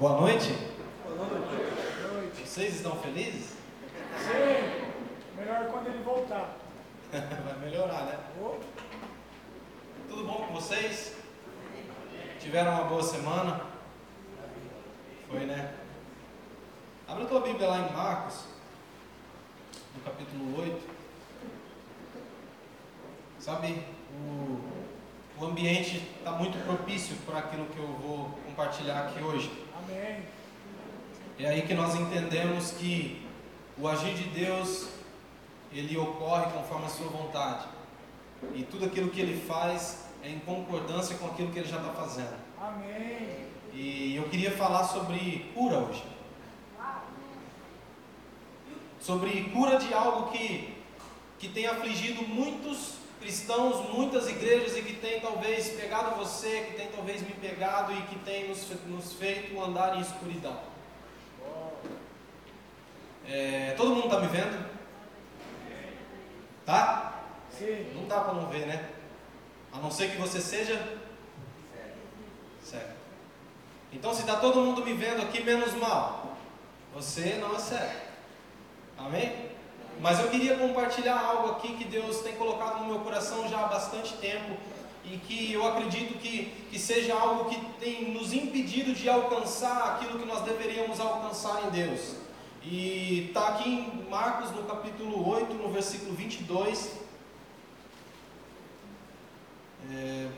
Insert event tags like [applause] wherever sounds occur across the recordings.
Boa noite. Boa noite. Vocês estão felizes? Sim. Melhor quando ele voltar. [laughs] Vai melhorar, né? Oh. Tudo bom com vocês? Tiveram uma boa semana? Foi, né? Abra tua Bíblia lá em Marcos, no capítulo 8. Sabe, o, o ambiente está muito propício para aquilo que eu vou compartilhar aqui hoje. É aí que nós entendemos que o agir de Deus, ele ocorre conforme a sua vontade. E tudo aquilo que ele faz é em concordância com aquilo que ele já está fazendo. Amém. E eu queria falar sobre cura hoje. Sobre cura de algo que, que tem afligido muitos cristãos, muitas igrejas e que tem talvez pegado você, que tem talvez me pegado e que tem nos, nos feito andar em escuridão. É, todo mundo está me vendo? Tá? Sim. Não dá para não ver, né? A não ser que você seja certo. Então, se está todo mundo me vendo aqui, menos mal. Você não é certo. Amém? Mas eu queria compartilhar algo aqui que Deus tem colocado no meu coração já há bastante tempo e que eu acredito que, que seja algo que tem nos impedido de alcançar aquilo que nós deveríamos alcançar em Deus. E está aqui em Marcos, no capítulo 8, no versículo 22. É,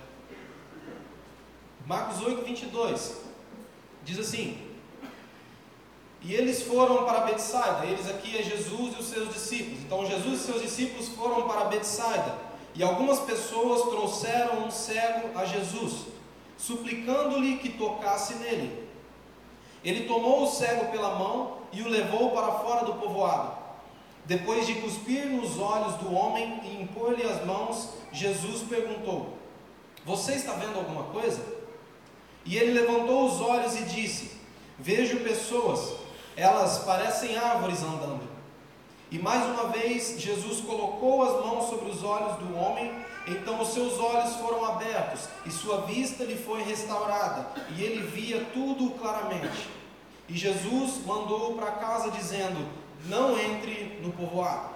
Marcos 8, 22. Diz assim: E eles foram para Betsaida. Eles aqui é Jesus e os seus discípulos. Então Jesus e seus discípulos foram para Betsaida. E algumas pessoas trouxeram um cego a Jesus, suplicando-lhe que tocasse nele. Ele tomou o cego pela mão e o levou para fora do povoado. Depois de cuspir nos olhos do homem e impor-lhe as mãos, Jesus perguntou: Você está vendo alguma coisa? E ele levantou os olhos e disse: Vejo pessoas, elas parecem árvores andando. E mais uma vez Jesus colocou as mãos sobre os olhos do homem, então os seus olhos foram abertos e sua vista lhe foi restaurada, e ele via tudo claramente. E Jesus mandou para casa dizendo: Não entre no povoado.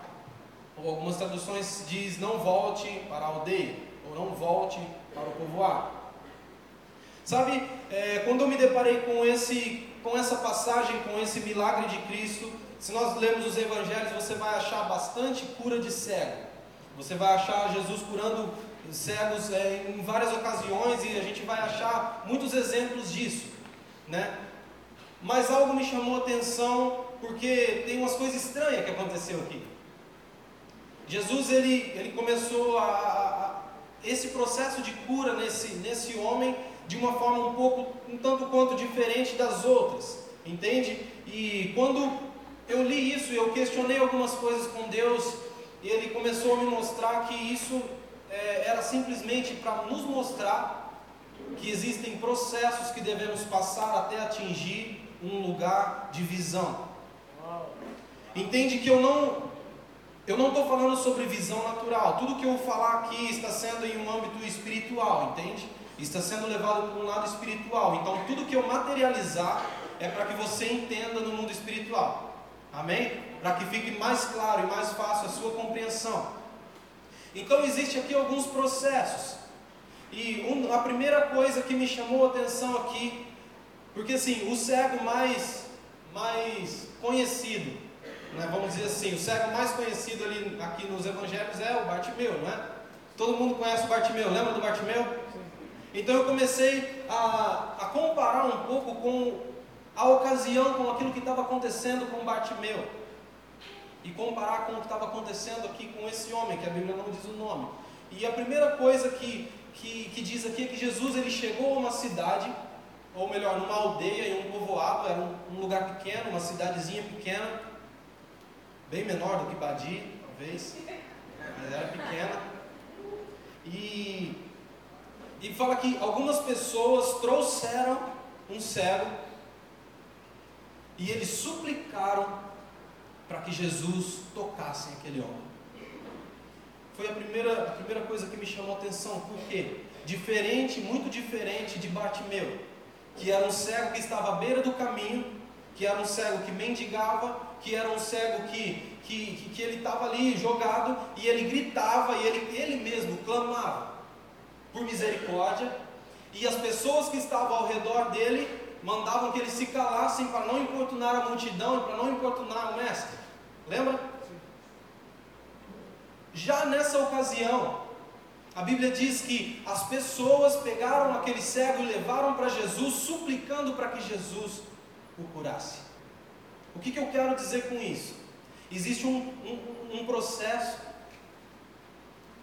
Ou algumas traduções diz: Não volte para a aldeia, ou não volte para o povoado. Sabe, é, quando eu me deparei com, esse, com essa passagem, com esse milagre de Cristo, se nós lermos os evangelhos, você vai achar bastante cura de cego. Você vai achar Jesus curando cegos é, em várias ocasiões e a gente vai achar muitos exemplos disso, né? Mas algo me chamou a atenção porque tem umas coisas estranhas que aconteceu aqui. Jesus ele, ele começou a, a, esse processo de cura nesse, nesse homem de uma forma um pouco, um tanto quanto diferente das outras, entende? E quando eu li isso, eu questionei algumas coisas com Deus, e Ele começou a me mostrar que isso é, era simplesmente para nos mostrar que existem processos que devemos passar até atingir um lugar de visão. Entende que eu não eu não estou falando sobre visão natural. Tudo que eu vou falar aqui está sendo em um âmbito espiritual, entende? Está sendo levado para um lado espiritual. Então, tudo que eu materializar é para que você entenda no mundo espiritual. Amém? Para que fique mais claro e mais fácil a sua compreensão. Então, existe aqui alguns processos. E um, a primeira coisa que me chamou a atenção aqui, porque assim, o cego mais, mais conhecido, né, vamos dizer assim, o cego mais conhecido ali aqui nos evangelhos é o Bartimeu, não é? Todo mundo conhece o Bartimeu, lembra do Bartimeu? Sim. Então eu comecei a, a comparar um pouco com a ocasião, com aquilo que estava acontecendo com Bartimeu. E comparar com o que estava acontecendo aqui com esse homem, que a Bíblia não diz o nome. E a primeira coisa que, que, que diz aqui é que Jesus ele chegou a uma cidade, ou melhor, numa aldeia, em um povoado, era um, um lugar pequeno, uma cidadezinha pequena, bem menor do que Badi, talvez, mas era pequena. E e fala que algumas pessoas trouxeram um cego e eles suplicaram para que Jesus tocasse aquele homem. Foi a primeira, a primeira coisa que me chamou a atenção, porque diferente, muito diferente de Bartimeu, que era um cego que estava à beira do caminho, que era um cego que mendigava, que era um cego que, que, que, que ele estava ali jogado e ele gritava e ele, ele mesmo clamava por misericórdia, e as pessoas que estavam ao redor dele mandavam que eles se calassem para não importunar a multidão e para não importunar o mestre. Lembra? Já nessa ocasião, a Bíblia diz que as pessoas pegaram aquele cego e levaram para Jesus, suplicando para que Jesus o curasse. O que, que eu quero dizer com isso? Existe um, um, um processo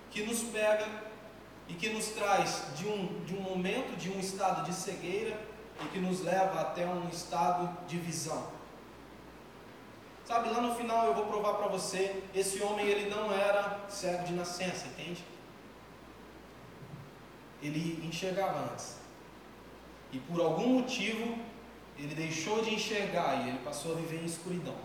que nos pega e que nos traz de um, de um momento, de um estado de cegueira e que nos leva até um estado de visão. Sabe, lá no final eu vou provar para você, esse homem ele não era cego de nascença, entende? Ele enxergava antes. E por algum motivo ele deixou de enxergar e ele passou a viver em escuridão.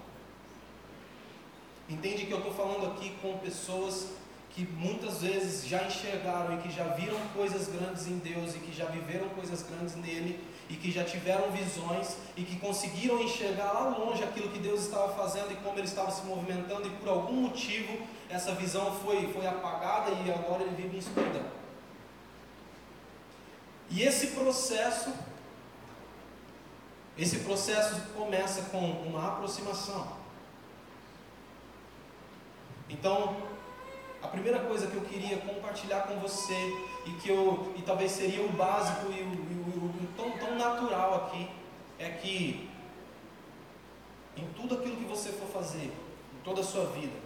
Entende que eu estou falando aqui com pessoas que muitas vezes já enxergaram e que já viram coisas grandes em Deus e que já viveram coisas grandes nele e que já tiveram visões e que conseguiram enxergar lá longe aquilo que Deus estava fazendo e como ele estava se movimentando e por algum motivo essa visão foi, foi apagada e agora ele vive em escuridão. E esse processo, esse processo começa com uma aproximação. Então, a primeira coisa que eu queria compartilhar com você e que eu e talvez seria o básico e o, e o, tão, tão natural aqui é que em tudo aquilo que você for fazer, em toda a sua vida,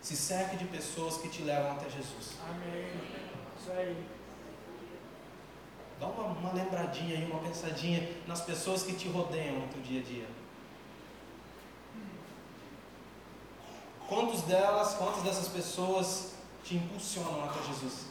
se cerque de pessoas que te levam até Jesus. Amém. Isso aí. Dá uma, uma lembradinha aí, uma pensadinha nas pessoas que te rodeiam no teu dia a dia. Delas, quantas dessas pessoas te impulsionam até Jesus?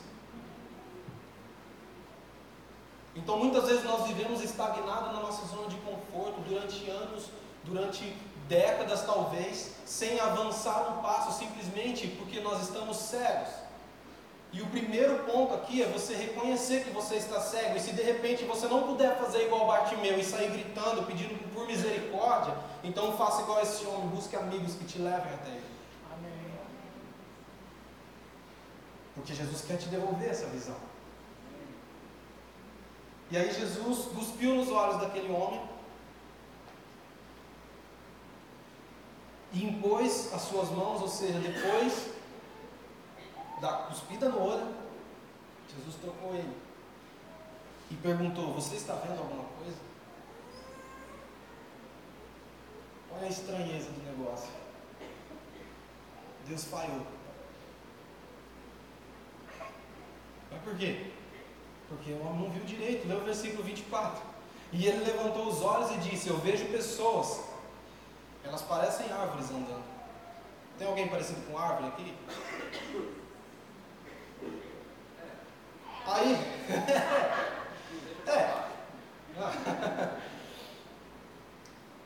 Então muitas vezes nós vivemos estagnados na nossa zona de conforto durante anos, durante décadas talvez, sem avançar um passo simplesmente porque nós estamos cegos. E o primeiro ponto aqui é você reconhecer que você está cego. E se de repente você não puder fazer igual Bartimeu e sair gritando, pedindo por misericórdia, então faça igual esse homem, busque amigos que te levem até ele. Porque Jesus quer te devolver essa visão. E aí Jesus cuspiu nos olhos daquele homem e impôs as suas mãos, ou seja, depois da cuspida no olho, Jesus tocou ele e perguntou: Você está vendo alguma coisa? Olha a estranheza do negócio. Deus falhou. Mas por quê? Porque o homem não viu direito. Lê o versículo 24. E ele levantou os olhos e disse: Eu vejo pessoas, elas parecem árvores andando. Tem alguém parecido com árvore aqui? Aí, [laughs] é. [laughs]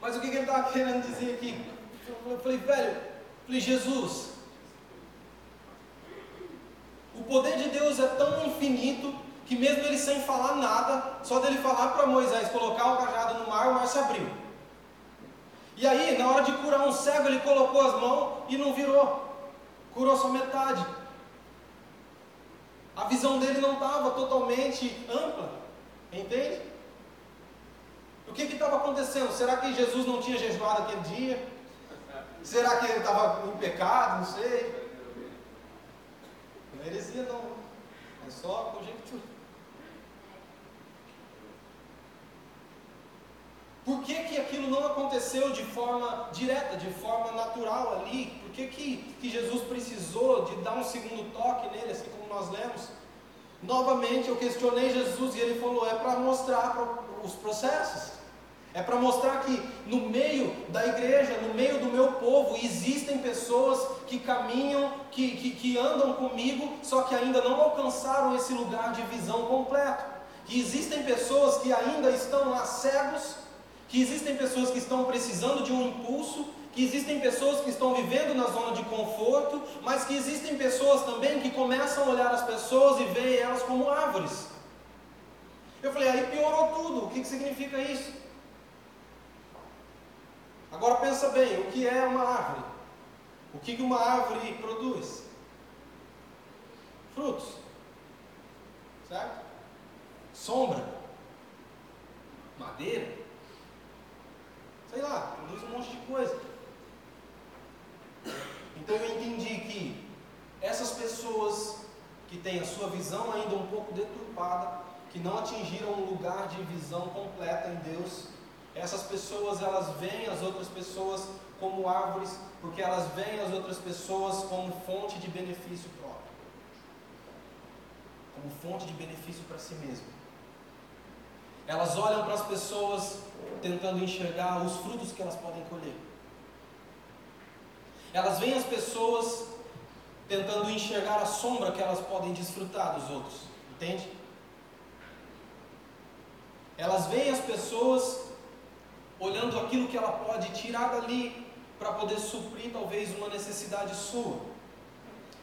Mas o que, que ele estava querendo dizer aqui? Eu falei, velho, eu falei, Jesus, o poder de Deus é tão infinito que mesmo ele sem falar nada, só dele falar para Moisés colocar o cajado no mar, o mar se abriu. E aí, na hora de curar um cego, ele colocou as mãos e não virou. Curou só metade. A visão dele não estava totalmente ampla. Entende? O que estava acontecendo? Será que Jesus não tinha jejuado aquele dia? Será que ele estava em pecado? Não sei. É heresia não, é só conjectura. Por que, que aquilo não aconteceu de forma direta, de forma natural ali? Por que, que, que Jesus precisou de dar um segundo toque nele, assim como nós lemos? Novamente eu questionei Jesus e ele falou: é para mostrar os processos. É para mostrar que no da igreja, no meio do meu povo, existem pessoas que caminham, que, que, que, andam comigo, só que ainda não alcançaram esse lugar de visão completo. Que existem pessoas que ainda estão lá cegos, que existem pessoas que estão precisando de um impulso, que existem pessoas que estão vivendo na zona de conforto, mas que existem pessoas também que começam a olhar as pessoas e veem elas como árvores. Eu falei, aí piorou tudo. O que, que significa isso? Agora pensa bem, o que é uma árvore? O que, uma árvore produz? Frutos. Certo? Sombra. Madeira. Sei lá, produz um monte de coisa. Então eu entendi que essas pessoas que têm a sua visão ainda um pouco deturpada, que não atingiram um lugar de visão completa em Deus, essas pessoas elas veem as outras pessoas como árvores, porque elas veem as outras pessoas como fonte de benefício próprio, como fonte de benefício para si mesmo. Elas olham para as pessoas tentando enxergar os frutos que elas podem colher. Elas veem as pessoas tentando enxergar a sombra que elas podem desfrutar dos outros, entende? Elas veem as pessoas olhando aquilo que ela pode tirar dali para poder suprir talvez uma necessidade sua.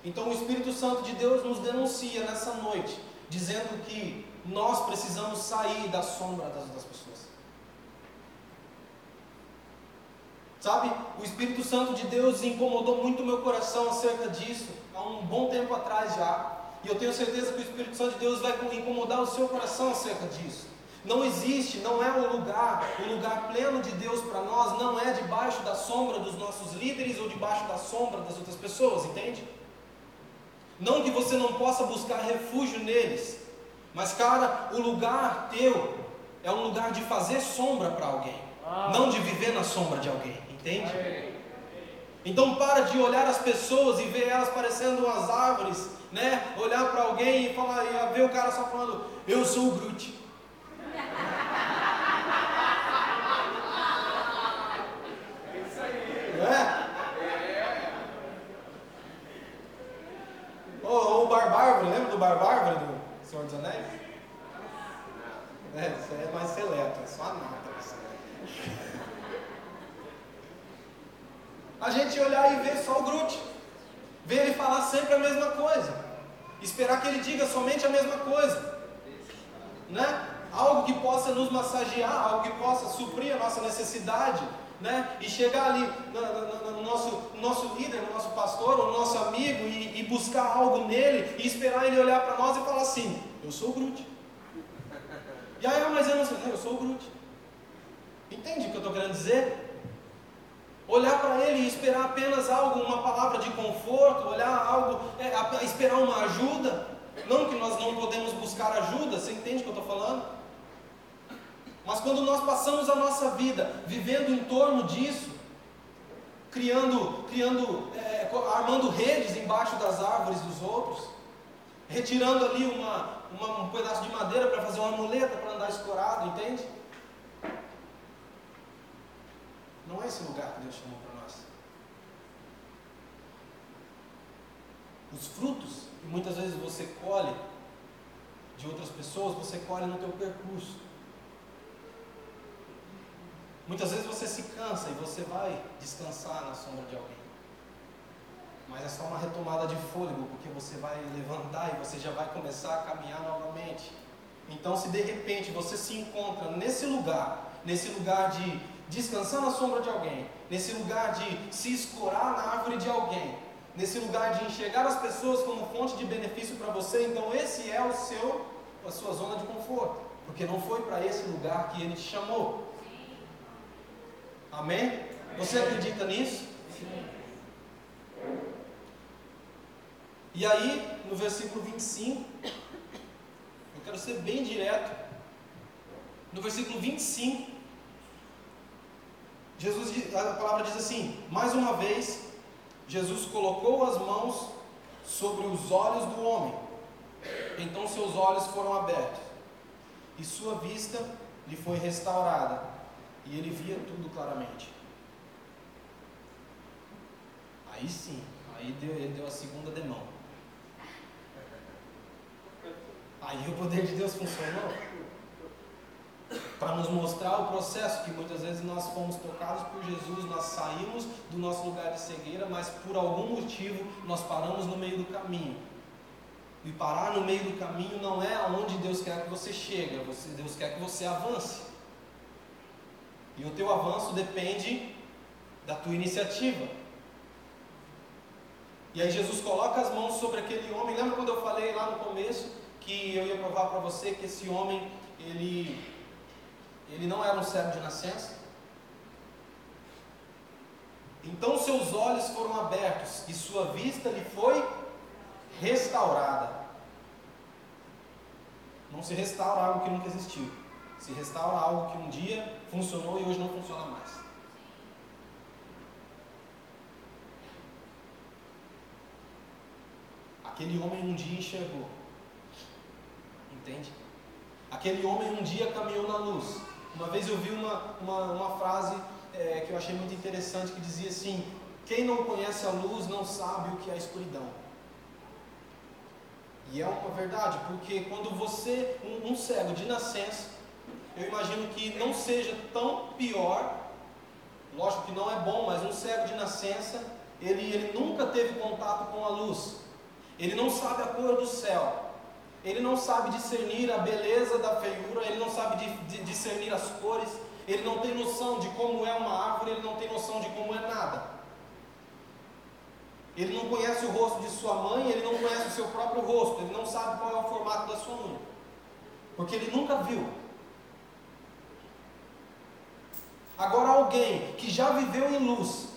Então o Espírito Santo de Deus nos denuncia nessa noite, dizendo que nós precisamos sair da sombra das outras pessoas. Sabe, o Espírito Santo de Deus incomodou muito meu coração acerca disso, há um bom tempo atrás já. E eu tenho certeza que o Espírito Santo de Deus vai incomodar o seu coração acerca disso. Não existe, não é o lugar, o lugar pleno de Deus para nós não é debaixo da sombra dos nossos líderes ou debaixo da sombra das outras pessoas, entende? Não que você não possa buscar refúgio neles, mas cara, o lugar teu é um lugar de fazer sombra para alguém, não de viver na sombra de alguém, entende? Então para de olhar as pessoas e ver elas parecendo umas árvores, né? Olhar para alguém e falar, e ver o cara só falando, eu sou o Groot. Diga somente a mesma coisa, né? Algo que possa nos massagear, algo que possa suprir a nossa necessidade, né? E chegar ali no, no, no nosso, nosso líder, no nosso pastor, no nosso amigo e, e buscar algo nele e esperar ele olhar para nós e falar assim: Eu sou o Groot. E aí, mas eu não sei, eu sou o Groot. Entende o que eu estou querendo dizer? Olhar para ele e esperar apenas algo, uma palavra de conforto, olhar algo, é, esperar uma ajuda. Não que nós não podemos buscar ajuda, você entende o que eu estou falando? Mas quando nós passamos a nossa vida vivendo em torno disso, criando, criando, é, armando redes embaixo das árvores dos outros, retirando ali uma, uma um pedaço de madeira para fazer uma muleta para andar escorado, entende? Não é esse lugar que Deus chamou para nós. Os frutos que muitas vezes você colhe de outras pessoas, você colhe no teu percurso. Muitas vezes você se cansa e você vai descansar na sombra de alguém. Mas é só uma retomada de fôlego, porque você vai levantar e você já vai começar a caminhar novamente. Então, se de repente você se encontra nesse lugar, nesse lugar de descansar na sombra de alguém, nesse lugar de se escorar na árvore de alguém, nesse lugar de enxergar as pessoas como fonte de benefício para você, então esse é o seu, a sua zona de conforto, porque não foi para esse lugar que ele te chamou. Amém? Você acredita nisso? E aí, no versículo 25, eu quero ser bem direto. No versículo 25, Jesus, a palavra diz assim: mais uma vez, Jesus colocou as mãos sobre os olhos do homem. Então seus olhos foram abertos, e sua vista lhe foi restaurada e ele via tudo claramente. Aí sim, aí deu, ele deu a segunda demão. Aí o poder de Deus funcionou para nos mostrar o processo que muitas vezes nós fomos tocados por Jesus, nós saímos do nosso lugar de cegueira, mas por algum motivo nós paramos no meio do caminho. E parar no meio do caminho não é aonde Deus quer que você chegue, você, Deus quer que você avance. E o teu avanço depende da tua iniciativa. E aí Jesus coloca as mãos sobre aquele homem. Lembra quando eu falei lá no começo que eu ia provar para você que esse homem ele ele não era um cego de nascença? Então seus olhos foram abertos e sua vista lhe foi restaurada. Não se restaura algo que nunca existiu. Se restaura algo que um dia funcionou e hoje não funciona mais. Aquele homem um dia enxergou. Entende? Aquele homem um dia caminhou na luz. Uma vez eu vi uma, uma, uma frase é, que eu achei muito interessante que dizia assim: Quem não conhece a luz não sabe o que é a escuridão. E é uma verdade, porque quando você, um, um cego de nascença, eu imagino que não seja tão pior, lógico que não é bom, mas um cego de nascença, ele, ele nunca teve contato com a luz, ele não sabe a cor do céu, ele não sabe discernir a beleza da feiura, ele não sabe de, de, discernir as cores, ele não tem noção de como é uma árvore, ele não tem noção de como é nada. Ele não conhece o rosto de sua mãe, ele não conhece o seu próprio rosto, ele não sabe qual é o formato da sua unha, porque ele nunca viu. Agora, alguém que já viveu em luz,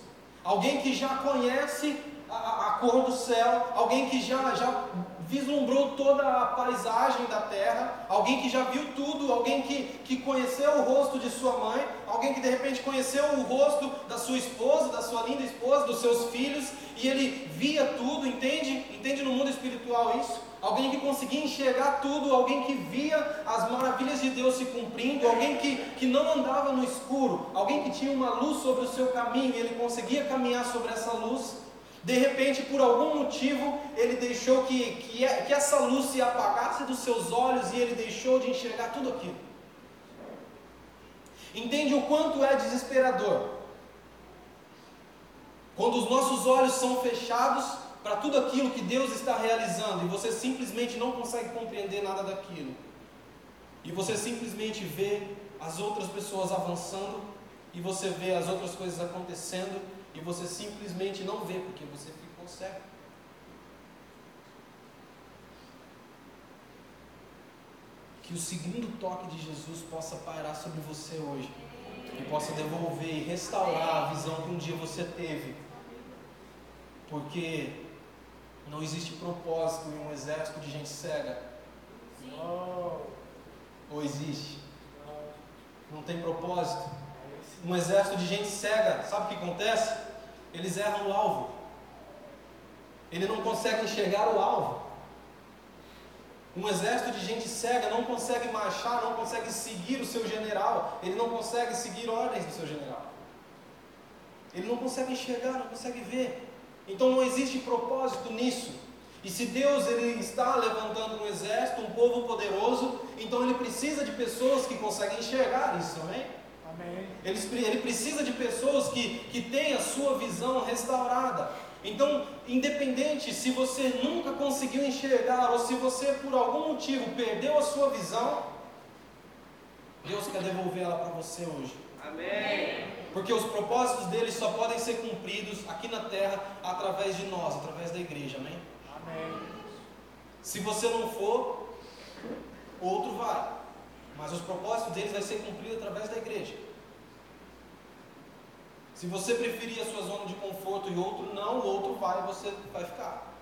alguém que já conhece a, a cor do céu, alguém que já, já vislumbrou toda a paisagem da terra, alguém que já viu tudo, alguém que, que conheceu o rosto de sua mãe, alguém que de repente conheceu o rosto da sua esposa, da sua linda esposa, dos seus filhos, e ele via tudo, entende? Entende no mundo espiritual isso? Alguém que conseguia enxergar tudo, alguém que via as maravilhas de Deus se cumprindo, alguém que, que não andava no escuro, alguém que tinha uma luz sobre o seu caminho e ele conseguia caminhar sobre essa luz. De repente, por algum motivo, ele deixou que, que, é, que essa luz se apagasse dos seus olhos e ele deixou de enxergar tudo aquilo. Entende o quanto é desesperador? Quando os nossos olhos são fechados para tudo aquilo que Deus está realizando e você simplesmente não consegue compreender nada daquilo. E você simplesmente vê as outras pessoas avançando e você vê as outras coisas acontecendo e você simplesmente não vê porque você ficou cego. Que o segundo toque de Jesus possa pairar sobre você hoje e possa devolver e restaurar a visão que um dia você teve. Porque não existe propósito em um exército de gente cega. Ou existe? Não tem propósito um exército de gente cega, sabe o que acontece? Eles erram o alvo. Ele não consegue enxergar o alvo. Um exército de gente cega não consegue marchar, não consegue seguir o seu general, ele não consegue seguir ordens do seu general. Ele não consegue enxergar, não consegue ver. Então não existe propósito nisso. E se Deus ele está levantando um exército, um povo poderoso, então ele precisa de pessoas que conseguem enxergar isso, amém? Ele, ele precisa de pessoas que, que têm a sua visão restaurada. Então, independente se você nunca conseguiu enxergar ou se você por algum motivo perdeu a sua visão, Deus quer devolver ela para você hoje. Amém. Porque os propósitos dele só podem ser cumpridos aqui na terra através de nós, através da igreja. Amém? Amém. Se você não for, outro vai. Mas os propósitos deles vai ser cumprido através da igreja. Se você preferir a sua zona de conforto e outro não, o outro vai e você vai ficar.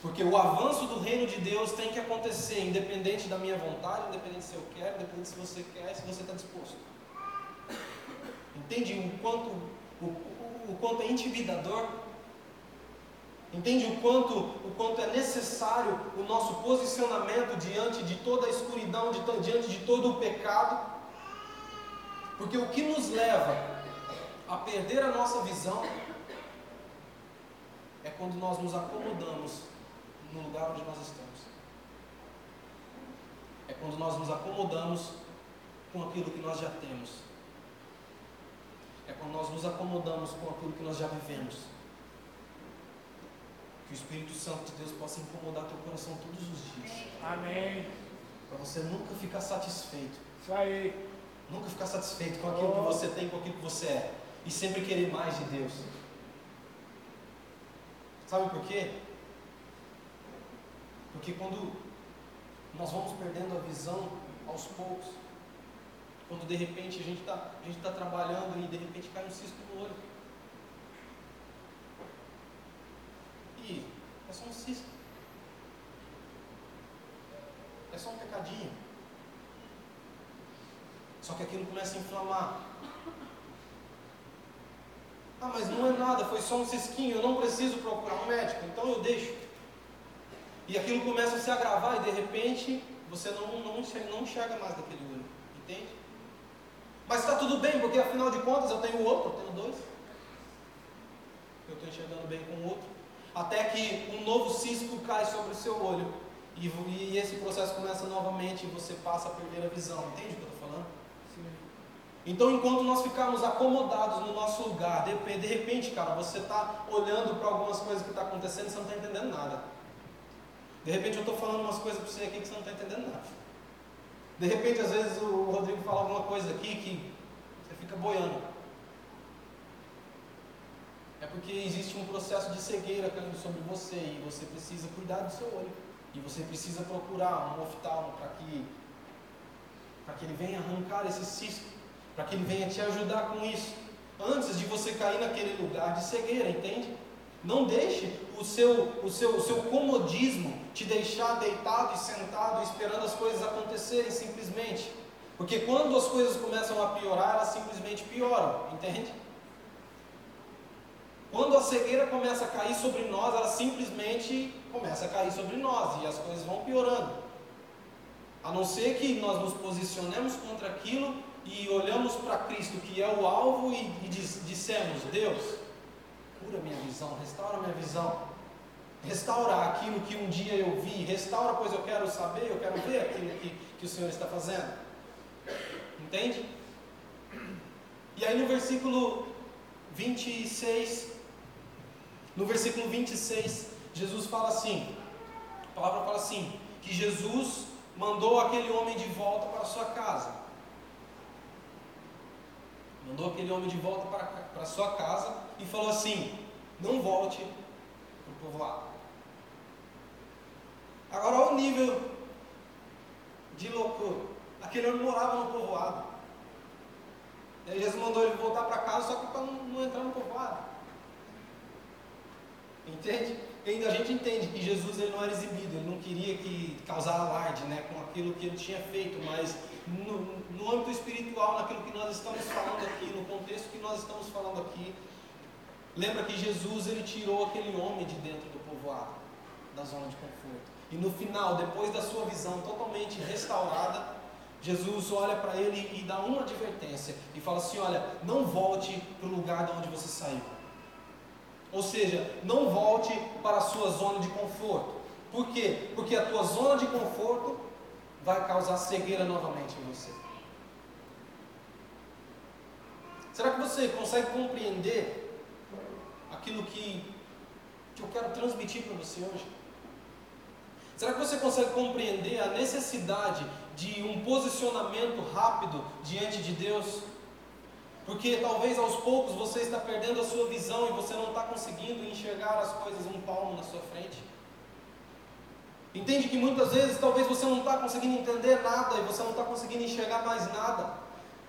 Porque o avanço do reino de Deus tem que acontecer, independente da minha vontade, independente se eu quero, independente se você quer se você está disposto. Entende o quanto, o, o, o quanto é intimidador Entende o quanto, o quanto é necessário o nosso posicionamento diante de toda a escuridão, de, diante de todo o pecado? Porque o que nos leva a perder a nossa visão é quando nós nos acomodamos no lugar onde nós estamos. É quando nós nos acomodamos com aquilo que nós já temos. É quando nós nos acomodamos com aquilo que nós já vivemos. Que o Espírito Santo de Deus possa incomodar teu coração todos os dias. Amém. Para você nunca ficar satisfeito. Isso aí. Nunca ficar satisfeito com aquilo que você tem, com aquilo que você é. E sempre querer mais de Deus. Sabe por quê? Porque quando nós vamos perdendo a visão aos poucos, quando de repente a gente está tá trabalhando e de repente cai um cisco no olho. E é só um cisco. É só um pecadinho. Só que aquilo começa a inflamar. Ah, mas não é nada, foi só um cisquinho, eu não preciso procurar um médico, então eu deixo. E aquilo começa a se agravar e de repente você não, não, não mais daquele olho. Entende? Mas está tudo bem, porque afinal de contas eu tenho outro, eu tenho dois. Eu estou enxergando bem com o outro. Até que um novo cisco cai sobre o seu olho. E, e esse processo começa novamente e você passa a perder a visão. Entende o que eu estou falando? Sim. Então, enquanto nós ficarmos acomodados no nosso lugar, de, de repente, cara, você está olhando para algumas coisas que estão tá acontecendo e você não está entendendo nada. De repente, eu estou falando umas coisas para você aqui que você não está entendendo nada. De repente, às vezes, o Rodrigo fala alguma coisa aqui que você fica boiando. É porque existe um processo de cegueira caindo sobre você e você precisa cuidar do seu olho. E você precisa procurar um oftalmo para que, que ele venha arrancar esse cisco, para que ele venha te ajudar com isso. Antes de você cair naquele lugar de cegueira, entende? Não deixe o seu, o seu, o seu comodismo te deixar deitado e sentado esperando as coisas acontecerem simplesmente. Porque quando as coisas começam a piorar, elas simplesmente pioram, entende? Quando a cegueira começa a cair sobre nós, ela simplesmente começa a cair sobre nós e as coisas vão piorando. A não ser que nós nos posicionemos contra aquilo e olhamos para Cristo, que é o alvo, e, e dissemos: Deus, cura minha visão, restaura minha visão. Restaurar aquilo que um dia eu vi, restaura, pois eu quero saber, eu quero ver aquilo que, que o Senhor está fazendo. Entende? E aí no versículo 26, no versículo 26, Jesus fala assim: a palavra fala assim, que Jesus mandou aquele homem de volta para sua casa. Mandou aquele homem de volta para, para sua casa e falou assim: não volte para o povoado. Agora olha o nível de loucura. Aquele homem morava no povoado. Aí Jesus mandou ele voltar para casa só para não, não, entrar no povoado. Entende? E a gente entende que Jesus ele não era exibido, ele não queria que causar alarde né, com aquilo que ele tinha feito, mas no, no âmbito espiritual, naquilo que nós estamos falando aqui, no contexto que nós estamos falando aqui, lembra que Jesus ele tirou aquele homem de dentro do povoado, da zona de conforto. E no final, depois da sua visão totalmente restaurada, Jesus olha para ele e dá uma advertência e fala assim: Olha, não volte para o lugar de onde você saiu. Ou seja, não volte para a sua zona de conforto. Por quê? Porque a tua zona de conforto vai causar cegueira novamente em você. Será que você consegue compreender aquilo que, que eu quero transmitir para você hoje? Será que você consegue compreender a necessidade de um posicionamento rápido diante de Deus? Porque talvez aos poucos você está perdendo a sua visão e você não está conseguindo enxergar as coisas um palmo na sua frente. Entende que muitas vezes talvez você não está conseguindo entender nada e você não está conseguindo enxergar mais nada.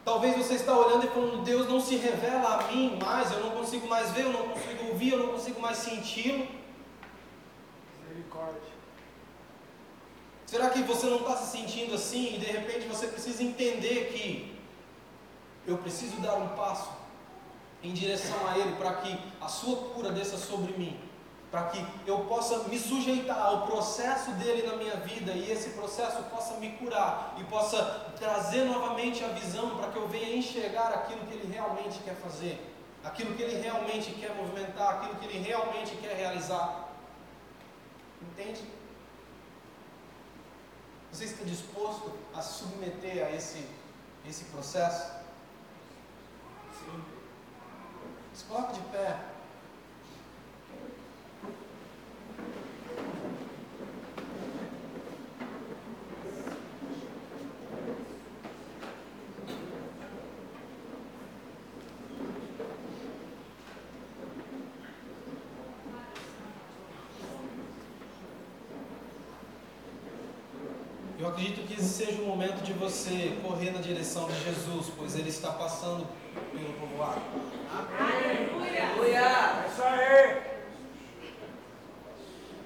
Talvez você está olhando e falando, Deus não se revela a mim mais, eu não consigo mais ver, eu não consigo ouvir, eu não consigo mais senti-lo. Misericórdia. Será que você não está se sentindo assim e de repente você precisa entender que eu preciso dar um passo em direção a Ele para que a sua cura desça sobre mim, para que eu possa me sujeitar ao processo dele na minha vida e esse processo possa me curar e possa trazer novamente a visão para que eu venha enxergar aquilo que Ele realmente quer fazer, aquilo que Ele realmente quer movimentar, aquilo que Ele realmente quer realizar. Entende? Você está disposto a se submeter a esse, esse processo? Sim. Se coloque de pé. Eu acredito que esse seja o momento de você correr na direção de Jesus, pois ele está passando pelo povoado. Aleluia! É isso aí!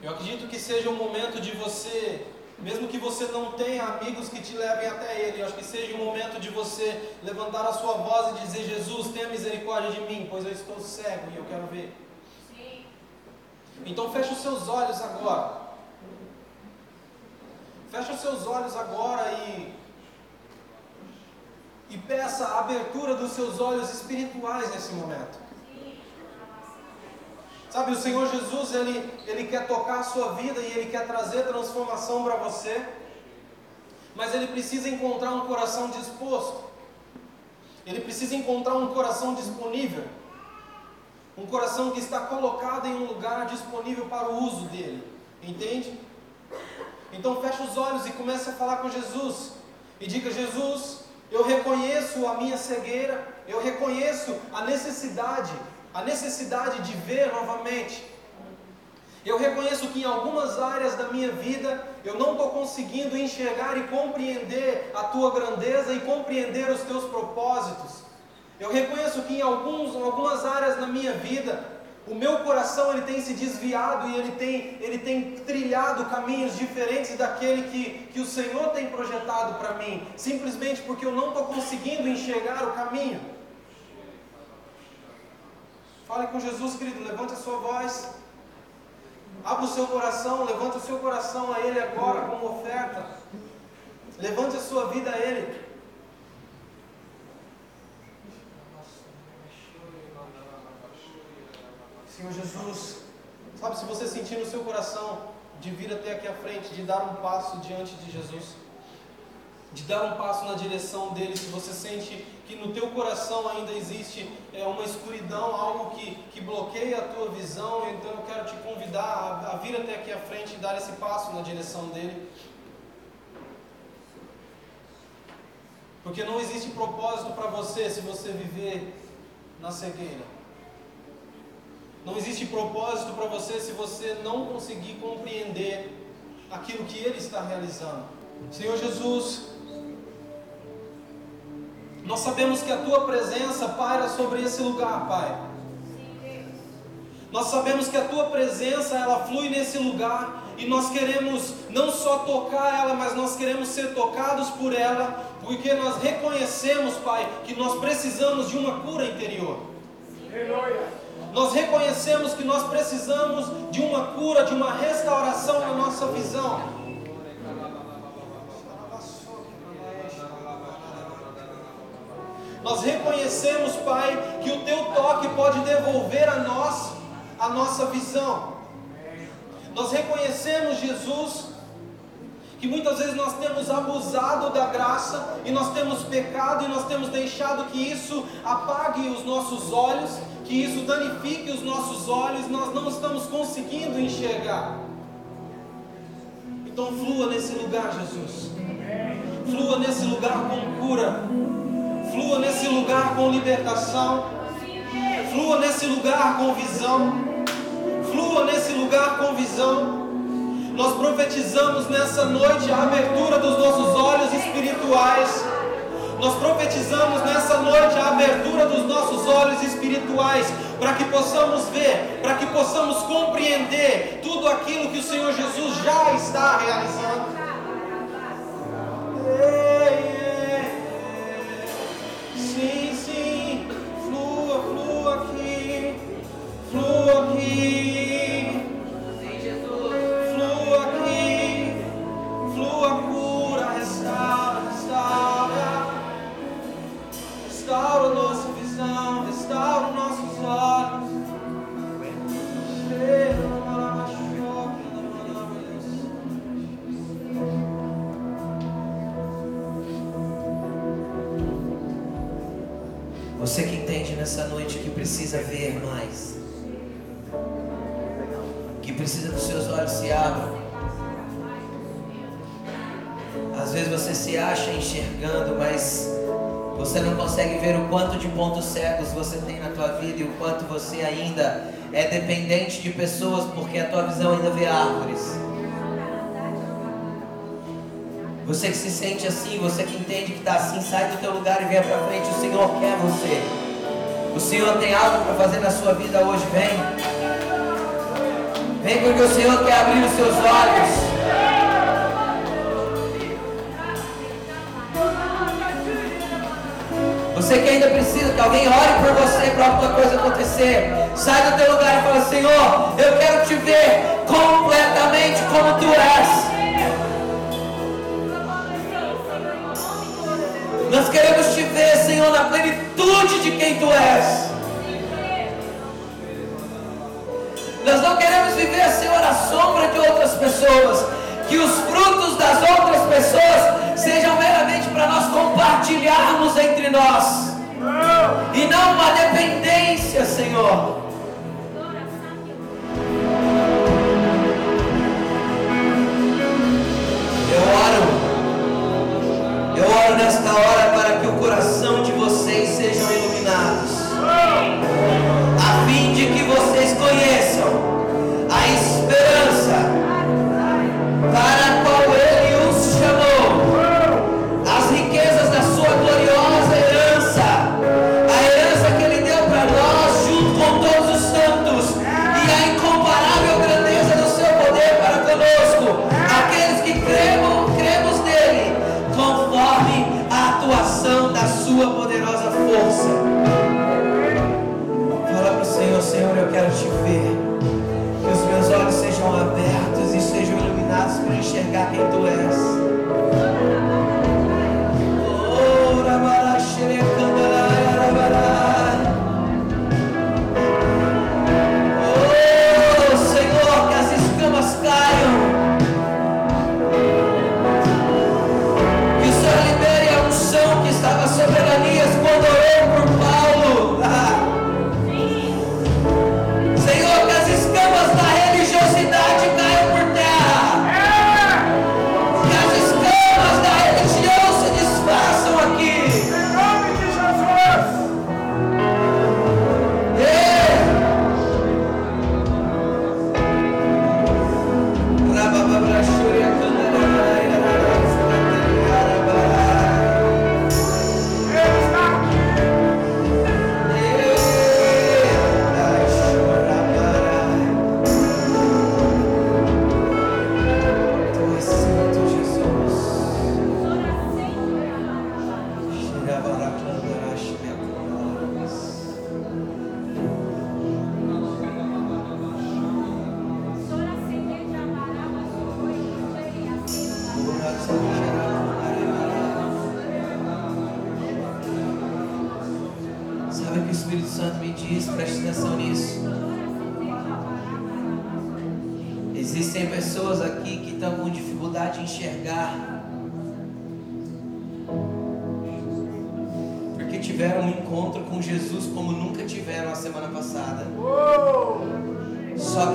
Eu acredito que seja o momento de você, mesmo que você não tenha amigos que te levem até Ele, eu acho que seja o momento de você levantar a sua voz e dizer: Jesus, tenha misericórdia de mim, pois eu estou cego e eu quero ver. Sim. Então feche os seus olhos agora. Feche os seus olhos agora e e peça a abertura dos seus olhos espirituais nesse momento. Sabe, o Senhor Jesus, ele, ele quer tocar a sua vida e ele quer trazer transformação para você, mas ele precisa encontrar um coração disposto, ele precisa encontrar um coração disponível, um coração que está colocado em um lugar disponível para o uso dele, entende? Então feche os olhos e comece a falar com Jesus e diga: Jesus, eu reconheço a minha cegueira, eu reconheço a necessidade a necessidade de ver novamente. Eu reconheço que em algumas áreas da minha vida eu não estou conseguindo enxergar e compreender a tua grandeza e compreender os teus propósitos. Eu reconheço que em alguns, algumas áreas da minha vida o meu coração ele tem se desviado e ele tem, ele tem trilhado caminhos diferentes daquele que, que o Senhor tem projetado para mim, simplesmente porque eu não estou conseguindo enxergar o caminho. Fale com Jesus, querido. Levante a sua voz. Abra o seu coração. Levante o seu coração a Ele agora como oferta. Levante a sua vida a Ele. Senhor Jesus, sabe, se você sentir no seu coração de vir até aqui à frente, de dar um passo diante de Jesus, de dar um passo na direção dele, se você sente que no teu coração ainda existe é, uma escuridão, algo que, que bloqueia a tua visão, então eu quero te convidar a, a vir até aqui à frente e dar esse passo na direção dele. Porque não existe propósito para você se você viver na cegueira. Não existe propósito para você se você não conseguir compreender aquilo que Ele está realizando. Senhor Jesus, nós sabemos que a tua presença paira sobre esse lugar, Pai. Nós sabemos que a tua presença ela flui nesse lugar e nós queremos não só tocar ela, mas nós queremos ser tocados por ela, porque nós reconhecemos, Pai, que nós precisamos de uma cura interior. Nós reconhecemos que nós precisamos de uma cura, de uma restauração na nossa visão. Nós reconhecemos, Pai, que o teu toque pode devolver a nós a nossa visão. Nós reconhecemos, Jesus, que muitas vezes nós temos abusado da graça e nós temos pecado e nós temos deixado que isso apague os nossos olhos, que isso danifique os nossos olhos, nós não estamos conseguindo enxergar. Então flua nesse lugar, Jesus. Flua nesse lugar com cura Flua nesse lugar com libertação. Flua nesse lugar com visão. Flua nesse lugar com visão. Nós profetizamos nessa noite a abertura dos nossos olhos espirituais. Nós profetizamos nessa noite a abertura dos nossos olhos espirituais, para que possamos ver, para que possamos compreender tudo aquilo que o Senhor Jesus já está realizando. Consegue ver o quanto de pontos cegos você tem na tua vida e o quanto você ainda é dependente de pessoas porque a tua visão ainda vê árvores. Você que se sente assim, você que entende que está assim, sai do teu lugar e venha para frente. O Senhor quer você. O Senhor tem algo para fazer na sua vida hoje. Vem. Vem porque o Senhor quer abrir os seus olhos. Precisa que alguém ore por você para alguma coisa acontecer. Sai do teu lugar e fala, Senhor, eu quero te ver completamente como tu és. Nós queremos te ver, Senhor, na plenitude de quem tu és. Nós não queremos viver, Senhor, à sombra de outras pessoas. Que os frutos das outras pessoas sejam meramente para nós compartilharmos entre nós. E não uma dependência, Senhor. Eu oro eu oro nesta hora para que o coração de vocês sejam iluminados, a fim de que vocês para enxergar quem tu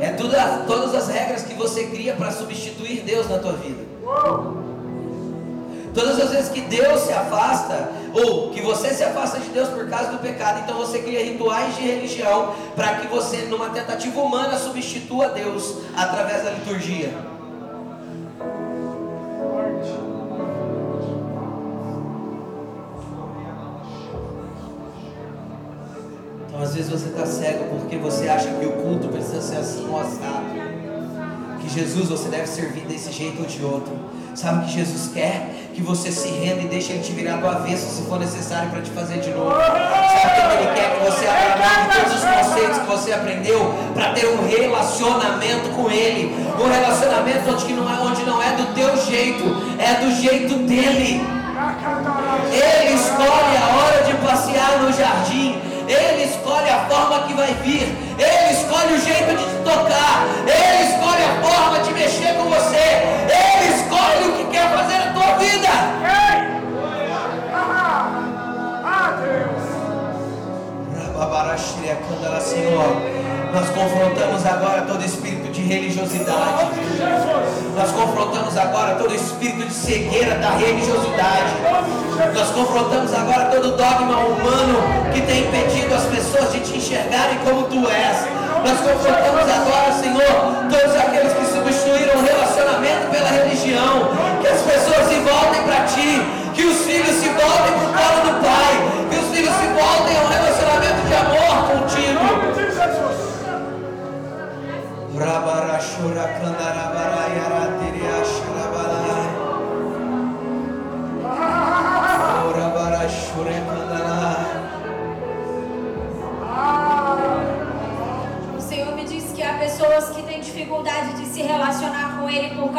É tudo, todas as regras que você cria para substituir Deus na tua vida. Todas as vezes que Deus se afasta, ou que você se afasta de Deus por causa do pecado, então você cria rituais de religião para que você, numa tentativa humana, substitua Deus através da liturgia. Então, às vezes você está cego porque você acha que o culto precisa ser assim ou assado. Que Jesus você deve servir desse jeito ou de outro. Sabe que Jesus quer? Que você se renda e deixe Ele te virar do avesso se for necessário para te fazer de novo. Sabe o que Ele quer? Que você abra mão de todos os conceitos que você aprendeu para ter um relacionamento com Ele. Um relacionamento onde não, é, onde não é do teu jeito, é do jeito dele. Ele escolhe a hora de passear no jardim. Ele escolhe a forma que vai vir, Ele escolhe o jeito de te tocar, Ele escolhe a forma de mexer com você, Ele escolhe o que quer fazer na tua vida. Ah, ah, Senhor, nós confrontamos agora todo espírito de religiosidade. Nós confrontamos agora todo espírito de cegueira da religiosidade. Nós confrontamos agora todo dogma humano que tem impedido as pessoas de te enxergarem como tu és. Nós confrontamos agora, Senhor, todos aqueles que substituíram o relacionamento pela religião.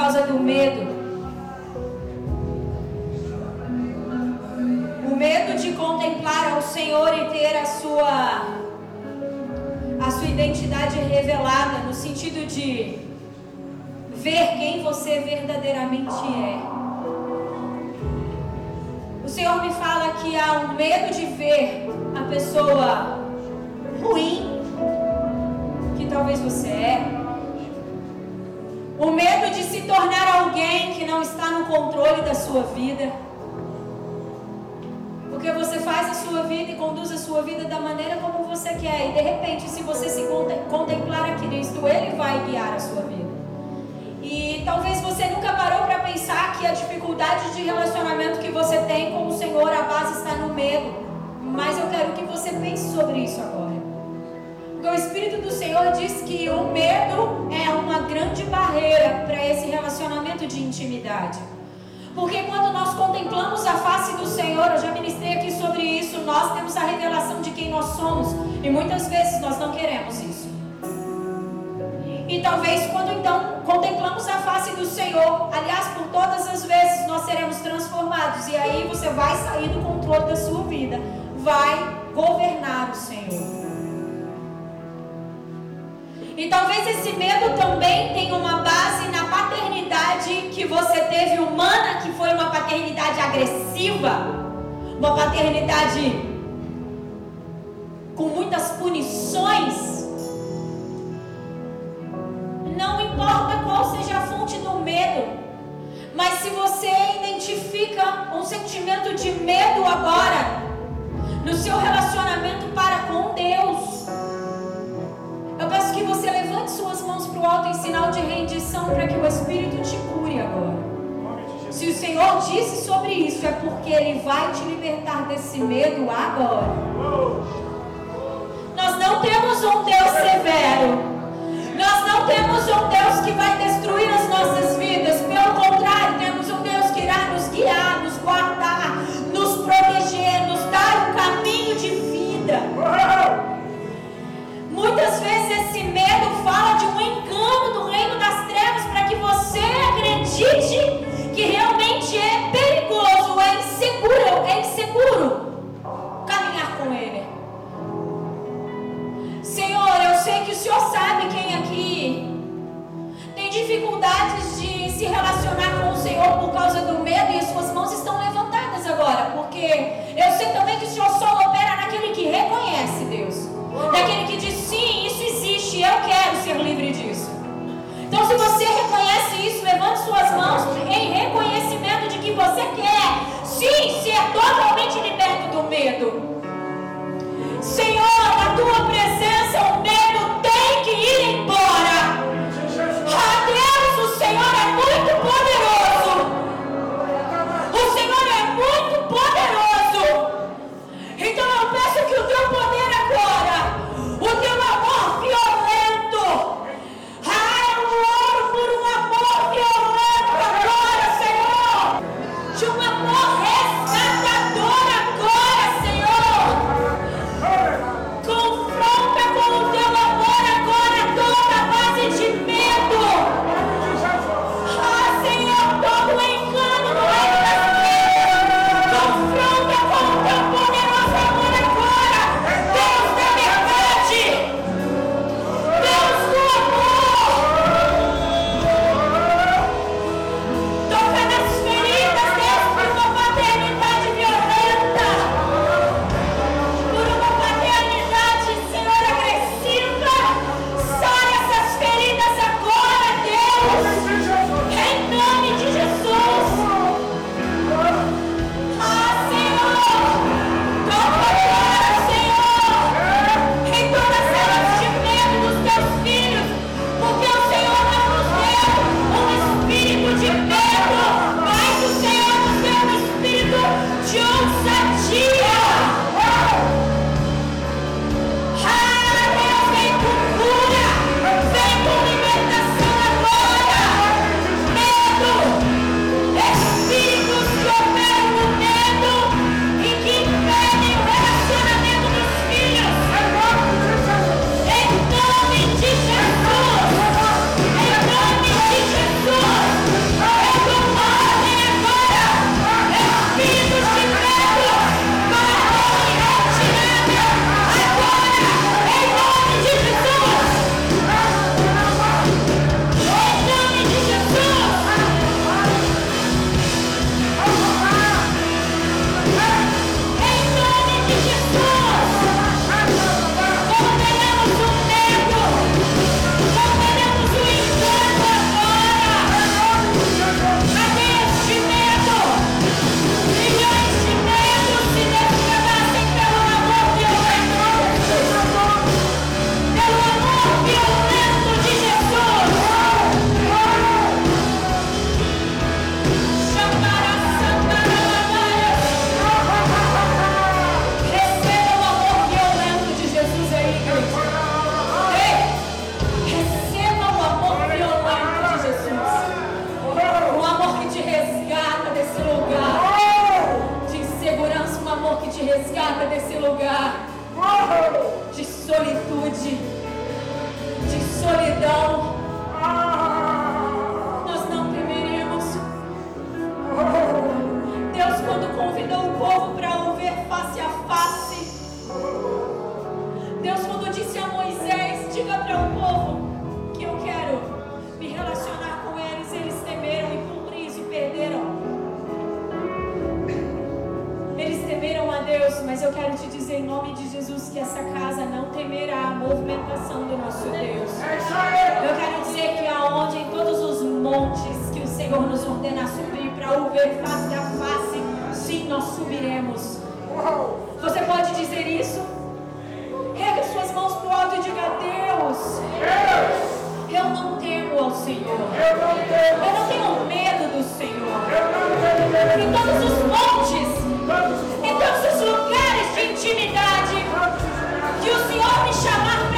Causa do medo. O medo de contemplar ao Senhor e ter a sua a sua identidade revelada no sentido de ver quem você verdadeiramente é. O Senhor me fala que há um medo de ver a pessoa ruim que talvez você é. O medo de se tornar alguém que não está no controle da sua vida. Porque você faz a sua vida e conduz a sua vida da maneira como você quer. E de repente, se você se contemplar a Cristo, Ele vai guiar a sua vida. E talvez você nunca parou para pensar que a dificuldade de relacionamento que você tem com o Senhor, a base está no medo. Mas eu quero que você pense sobre isso agora. Espírito do Senhor diz que o medo é uma grande barreira para esse relacionamento de intimidade. Porque quando nós contemplamos a face do Senhor, eu já ministrei aqui sobre isso, nós temos a revelação de quem nós somos. E muitas vezes nós não queremos isso. E talvez quando então contemplamos a face do Senhor, aliás, por todas as vezes nós seremos transformados. E aí você vai sair do controle da sua vida. Vai governar o Senhor. E talvez esse medo também tenha uma base na paternidade que você teve humana, que foi uma paternidade agressiva, uma paternidade com muitas punições. Não importa qual seja a fonte do medo, mas se você identifica um sentimento de medo agora no seu relacionamento para com Deus, eu peço que você levante suas mãos para o alto em sinal de rendição para que o Espírito te cure agora. Se o Senhor disse sobre isso, é porque Ele vai te libertar desse medo agora. Nós não temos um Deus severo. Nós não temos um Deus que vai destruir as nossas vidas. Deus, quando disse a Moisés: diga para o povo que eu quero me relacionar com eles, eles temeram e por isso perderam. Eles temeram a Deus, mas eu quero te dizer em nome de Jesus que essa casa não temerá a movimentação do nosso Deus. Eu quero dizer que aonde em todos os montes que o Senhor nos ordena subir para o ver face a face, sim, nós subiremos. Você pode dizer isso? Mãos para o alto e diga: Deus, eu não temo ao Senhor. Eu não tenho medo do Senhor. Em todos os montes, em todos os lugares de intimidade, que o Senhor me chamar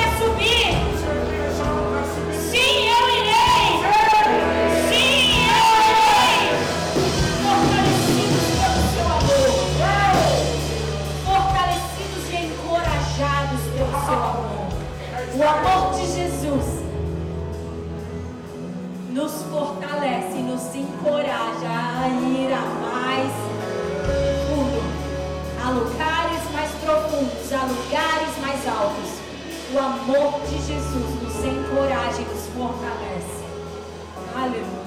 a lugares mais altos. O amor de Jesus nos encoraja e nos fortalece. Aleluia.